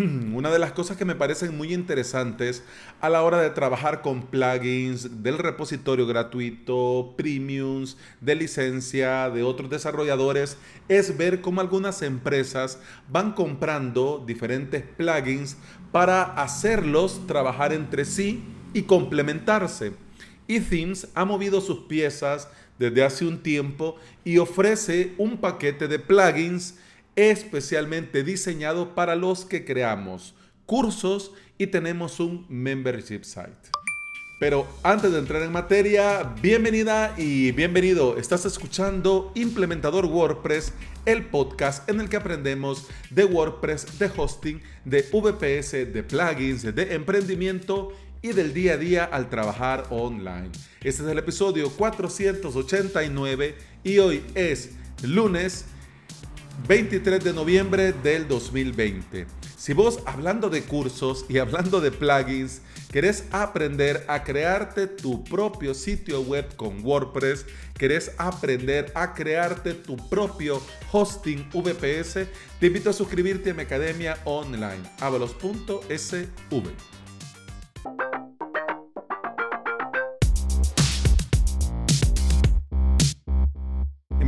una de las cosas que me parecen muy interesantes a la hora de trabajar con plugins del repositorio gratuito, premiums, de licencia, de otros desarrolladores, es ver cómo algunas empresas van comprando diferentes plugins para hacerlos trabajar entre sí y complementarse. Y Themes ha movido sus piezas desde hace un tiempo y ofrece un paquete de plugins especialmente diseñado para los que creamos cursos y tenemos un membership site. Pero antes de entrar en materia, bienvenida y bienvenido. Estás escuchando Implementador WordPress, el podcast en el que aprendemos de WordPress, de hosting, de VPS, de plugins, de emprendimiento y del día a día al trabajar online. Este es el episodio 489 y hoy es lunes 23 de noviembre del 2020. Si vos hablando de cursos y hablando de plugins, querés aprender a crearte tu propio sitio web con WordPress, querés aprender a crearte tu propio hosting VPS, te invito a suscribirte a mi academia online, avalos.sv.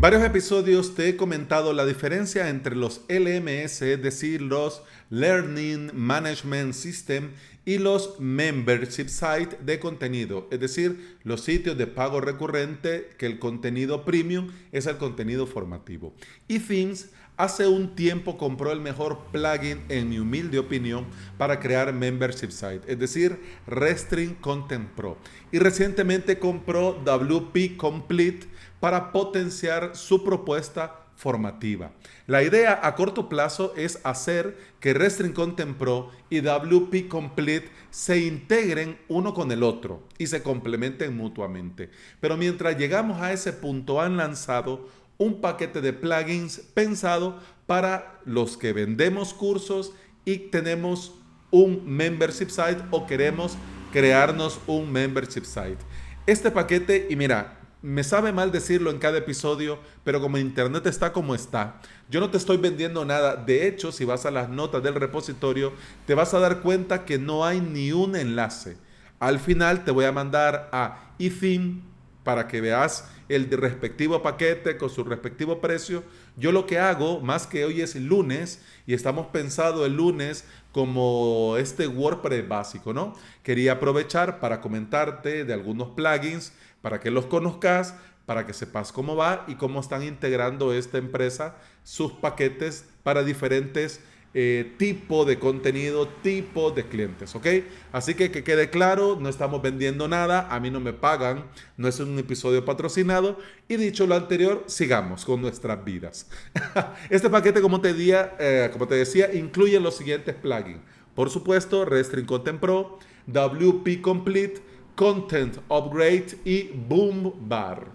varios episodios te he comentado la diferencia entre los LMS, es decir, los Learning Management System y los Membership Site de contenido, es decir, los sitios de pago recurrente que el contenido premium es el contenido formativo. Y Themes hace un tiempo compró el mejor plugin, en mi humilde opinión, para crear Membership Site, es decir, Restring Content Pro. Y recientemente compró WP Complete para potenciar su propuesta formativa. La idea a corto plazo es hacer que Restring Content Pro y WP Complete se integren uno con el otro y se complementen mutuamente. Pero mientras llegamos a ese punto han lanzado un paquete de plugins pensado para los que vendemos cursos y tenemos un membership site o queremos crearnos un membership site. Este paquete, y mira, me sabe mal decirlo en cada episodio, pero como Internet está como está, yo no te estoy vendiendo nada. De hecho, si vas a las notas del repositorio, te vas a dar cuenta que no hay ni un enlace. Al final te voy a mandar a eTheme para que veas el respectivo paquete con su respectivo precio. Yo lo que hago, más que hoy es lunes y estamos pensando el lunes como este WordPress básico, ¿no? Quería aprovechar para comentarte de algunos plugins para que los conozcas, para que sepas cómo va y cómo están integrando esta empresa sus paquetes para diferentes eh, tipos de contenido, tipo de clientes, ¿ok? Así que que quede claro, no estamos vendiendo nada, a mí no me pagan, no es un episodio patrocinado y dicho lo anterior, sigamos con nuestras vidas. este paquete, como te, eh, como te decía, incluye los siguientes plugins. Por supuesto, Restring Content Pro, WP Complete, Content Upgrade y Boom Bar.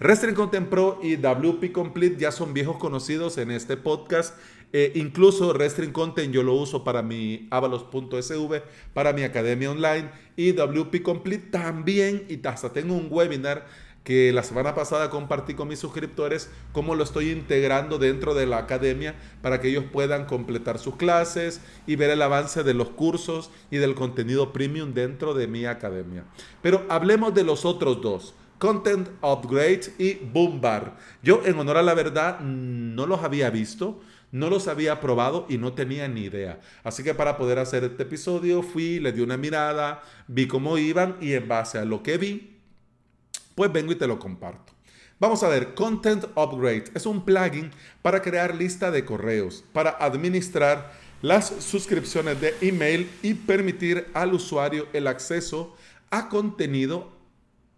Restring Content Pro y WP Complete ya son viejos conocidos en este podcast. Eh, incluso Restring Content yo lo uso para mi avalos.sv, para mi academia online. Y WP Complete también, y hasta tengo un webinar que la semana pasada compartí con mis suscriptores cómo lo estoy integrando dentro de la academia para que ellos puedan completar sus clases y ver el avance de los cursos y del contenido premium dentro de mi academia. Pero hablemos de los otros dos. Content Upgrade y Boombar. Yo, en honor a la verdad, no los había visto, no los había probado y no tenía ni idea. Así que para poder hacer este episodio fui, le di una mirada, vi cómo iban y en base a lo que vi, pues vengo y te lo comparto. Vamos a ver, Content Upgrade es un plugin para crear lista de correos, para administrar las suscripciones de email y permitir al usuario el acceso a contenido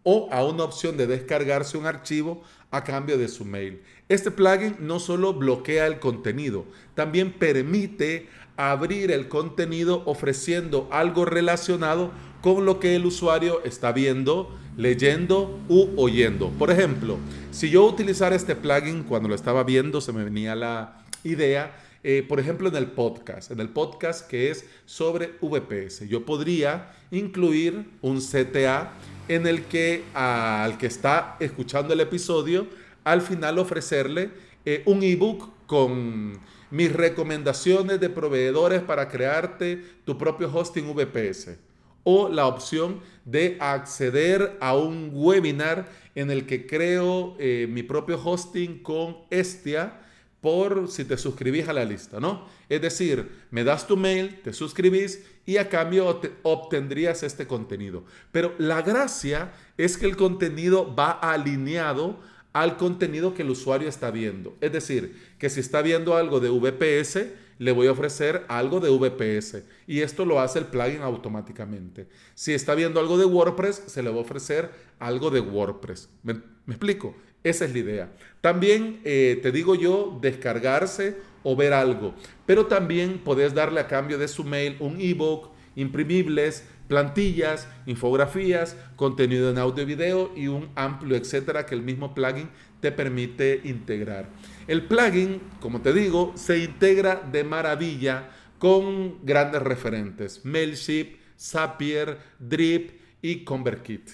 o a una opción de descargarse un archivo a cambio de su mail. Este plugin no solo bloquea el contenido, también permite abrir el contenido ofreciendo algo relacionado con lo que el usuario está viendo, leyendo u oyendo. Por ejemplo, si yo utilizara este plugin cuando lo estaba viendo, se me venía la idea, eh, por ejemplo, en el podcast, en el podcast que es sobre VPS, yo podría incluir un CTA en el que al que está escuchando el episodio, al final ofrecerle eh, un ebook con mis recomendaciones de proveedores para crearte tu propio hosting VPS o la opción de acceder a un webinar en el que creo eh, mi propio hosting con Estia por si te suscribís a la lista, ¿no? Es decir, me das tu mail, te suscribís y a cambio obtendrías este contenido. Pero la gracia es que el contenido va alineado al contenido que el usuario está viendo. Es decir, que si está viendo algo de VPS, le voy a ofrecer algo de VPS. Y esto lo hace el plugin automáticamente. Si está viendo algo de WordPress, se le va a ofrecer algo de WordPress. ¿Me, explico? Esa es la idea. También eh, te digo yo, descargarse o ver algo. Pero también podés darle a cambio de su mail un ebook, imprimibles, plantillas, infografías, contenido en audio y video y un amplio etcétera que el mismo plugin te permite integrar. El plugin, como te digo, se integra de maravilla con grandes referentes, Mailship, Zapier, Drip y ConvertKit.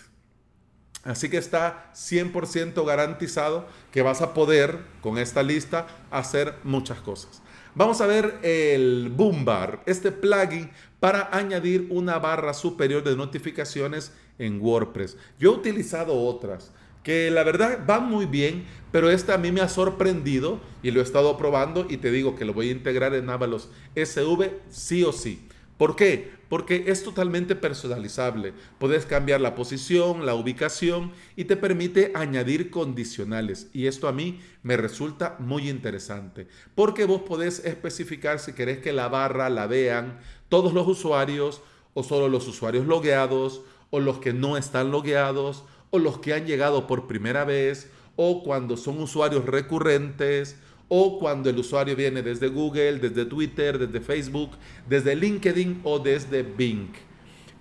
Así que está 100% garantizado que vas a poder con esta lista hacer muchas cosas. Vamos a ver el Boombar, este plugin para añadir una barra superior de notificaciones en WordPress. Yo he utilizado otras que la verdad van muy bien, pero esta a mí me ha sorprendido y lo he estado probando y te digo que lo voy a integrar en Avalos SV sí o sí. ¿Por qué? Porque es totalmente personalizable. Puedes cambiar la posición, la ubicación y te permite añadir condicionales. Y esto a mí me resulta muy interesante. Porque vos podés especificar si querés que la barra la vean todos los usuarios o solo los usuarios logueados o los que no están logueados o los que han llegado por primera vez o cuando son usuarios recurrentes o cuando el usuario viene desde Google, desde Twitter, desde Facebook, desde LinkedIn o desde Bing.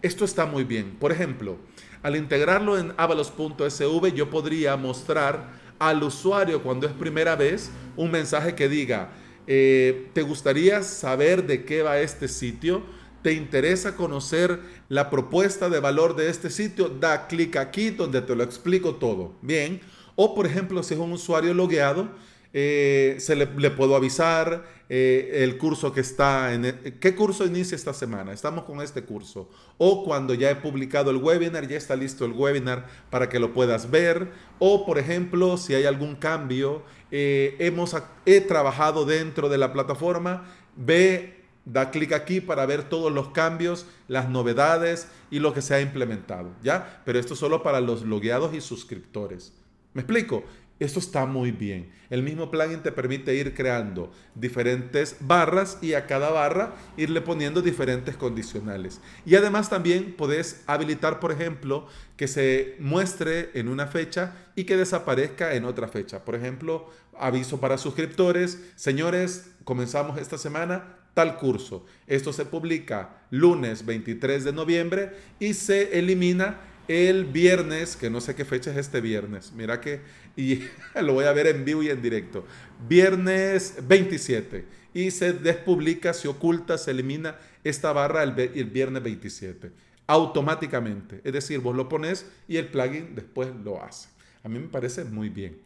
Esto está muy bien. Por ejemplo, al integrarlo en avalos.sv yo podría mostrar al usuario cuando es primera vez un mensaje que diga, eh, ¿te gustaría saber de qué va este sitio? ¿Te interesa conocer la propuesta de valor de este sitio? Da clic aquí donde te lo explico todo. Bien. O por ejemplo, si es un usuario logueado, eh, se le, puedo avisar eh, el curso que está en... E, ¿Qué curso inicia esta semana? Estamos con este curso. O cuando ya he publicado el webinar, ya está listo el webinar para que lo puedas ver. O por ejemplo, si hay algún cambio, eh, hemos, he trabajado dentro de la plataforma, ve Da clic aquí para ver todos los cambios, las novedades y lo que se ha implementado, ¿ya? Pero esto solo para los logueados y suscriptores. ¿Me explico? Esto está muy bien. El mismo plugin te permite ir creando diferentes barras y a cada barra irle poniendo diferentes condicionales. Y además también puedes habilitar, por ejemplo, que se muestre en una fecha y que desaparezca en otra fecha. Por ejemplo, aviso para suscriptores. Señores, comenzamos esta semana tal curso. Esto se publica lunes 23 de noviembre y se elimina el viernes, que no sé qué fecha es este viernes, mira que, y lo voy a ver en vivo y en directo, viernes 27, y se despublica, se oculta, se elimina esta barra el, el viernes 27, automáticamente. Es decir, vos lo pones y el plugin después lo hace. A mí me parece muy bien.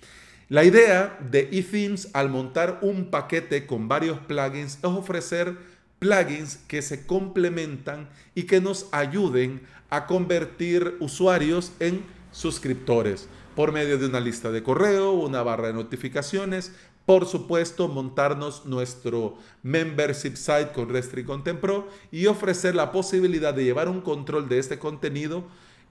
La idea de eThemes al montar un paquete con varios plugins es ofrecer plugins que se complementan y que nos ayuden a convertir usuarios en suscriptores por medio de una lista de correo, una barra de notificaciones, por supuesto, montarnos nuestro membership site con Restri Content Pro y ofrecer la posibilidad de llevar un control de este contenido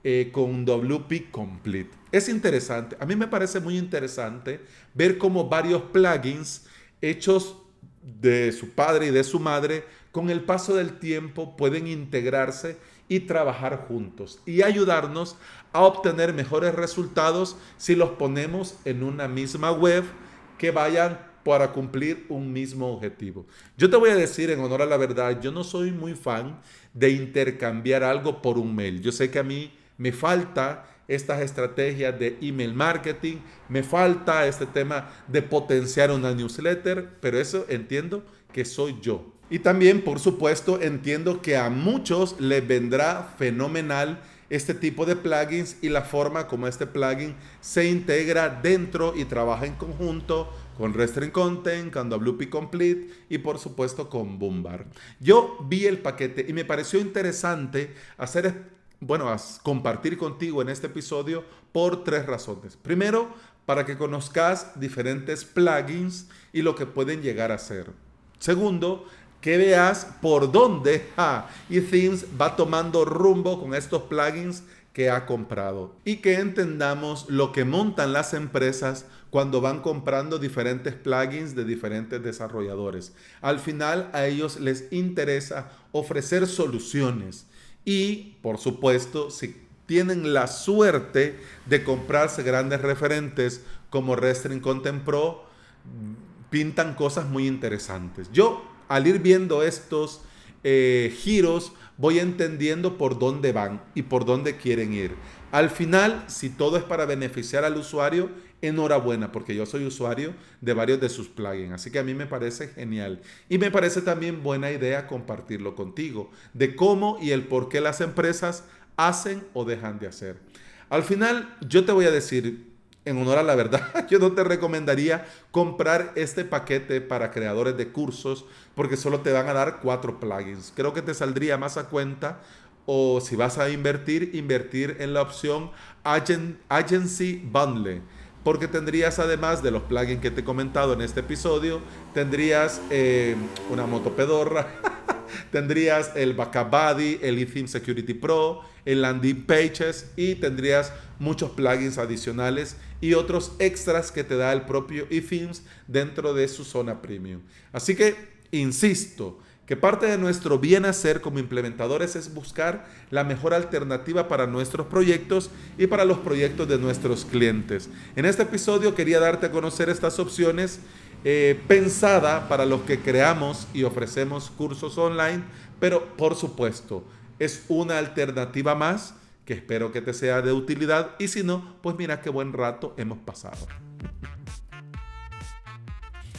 eh, con WP Complete. Es interesante, a mí me parece muy interesante ver cómo varios plugins hechos de su padre y de su madre con el paso del tiempo pueden integrarse y trabajar juntos y ayudarnos a obtener mejores resultados si los ponemos en una misma web que vayan para cumplir un mismo objetivo. Yo te voy a decir en honor a la verdad, yo no soy muy fan de intercambiar algo por un mail. Yo sé que a mí me falta estas estrategias de email marketing, me falta este tema de potenciar una newsletter, pero eso entiendo que soy yo. Y también, por supuesto, entiendo que a muchos les vendrá fenomenal este tipo de plugins y la forma como este plugin se integra dentro y trabaja en conjunto con Restring Content, con WP Complete y por supuesto con Boombar. Yo vi el paquete y me pareció interesante hacer, bueno, compartir contigo en este episodio por tres razones. Primero, para que conozcas diferentes plugins y lo que pueden llegar a ser. Segundo, que veas por dónde ja, eThemes va tomando rumbo con estos plugins que ha comprado y que entendamos lo que montan las empresas cuando van comprando diferentes plugins de diferentes desarrolladores. Al final a ellos les interesa ofrecer soluciones y, por supuesto, si tienen la suerte de comprarse grandes referentes como Restring Content Pro, pintan cosas muy interesantes. Yo, al ir viendo estos eh, giros, voy entendiendo por dónde van y por dónde quieren ir. Al final, si todo es para beneficiar al usuario, enhorabuena, porque yo soy usuario de varios de sus plugins. Así que a mí me parece genial. Y me parece también buena idea compartirlo contigo, de cómo y el por qué las empresas hacen o dejan de hacer. Al final, yo te voy a decir, en honor a la verdad, yo no te recomendaría comprar este paquete para creadores de cursos porque solo te van a dar cuatro plugins. Creo que te saldría más a cuenta o si vas a invertir, invertir en la opción Agency Bundle. Porque tendrías además de los plugins que te he comentado en este episodio, tendrías eh, una motopedorra, tendrías el Backup Buddy, el eTheme Security Pro, el Landing Pages y tendrías muchos plugins adicionales y otros extras que te da el propio eThemes dentro de su zona premium. Así que, insisto, que parte de nuestro bien hacer como implementadores es buscar la mejor alternativa para nuestros proyectos y para los proyectos de nuestros clientes. En este episodio quería darte a conocer estas opciones eh, pensada para los que creamos y ofrecemos cursos online, pero por supuesto es una alternativa más que espero que te sea de utilidad y si no, pues mira qué buen rato hemos pasado.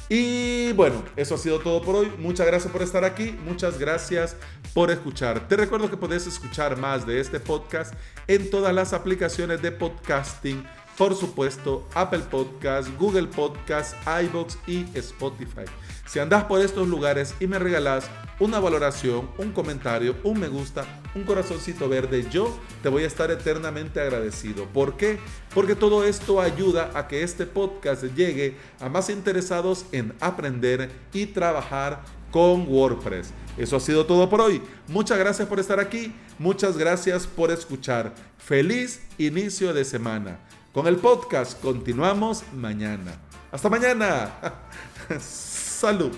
Y bueno, eso ha sido todo por hoy. Muchas gracias por estar aquí. Muchas gracias por escuchar. Te recuerdo que puedes escuchar más de este podcast en todas las aplicaciones de podcasting por supuesto, Apple Podcast, Google Podcast, iBox y Spotify. Si andas por estos lugares y me regalas una valoración, un comentario, un me gusta, un corazoncito verde, yo te voy a estar eternamente agradecido. ¿Por qué? Porque todo esto ayuda a que este podcast llegue a más interesados en aprender y trabajar con WordPress. Eso ha sido todo por hoy. Muchas gracias por estar aquí. Muchas gracias por escuchar. Feliz inicio de semana. Con el podcast continuamos mañana. Hasta mañana. Salud.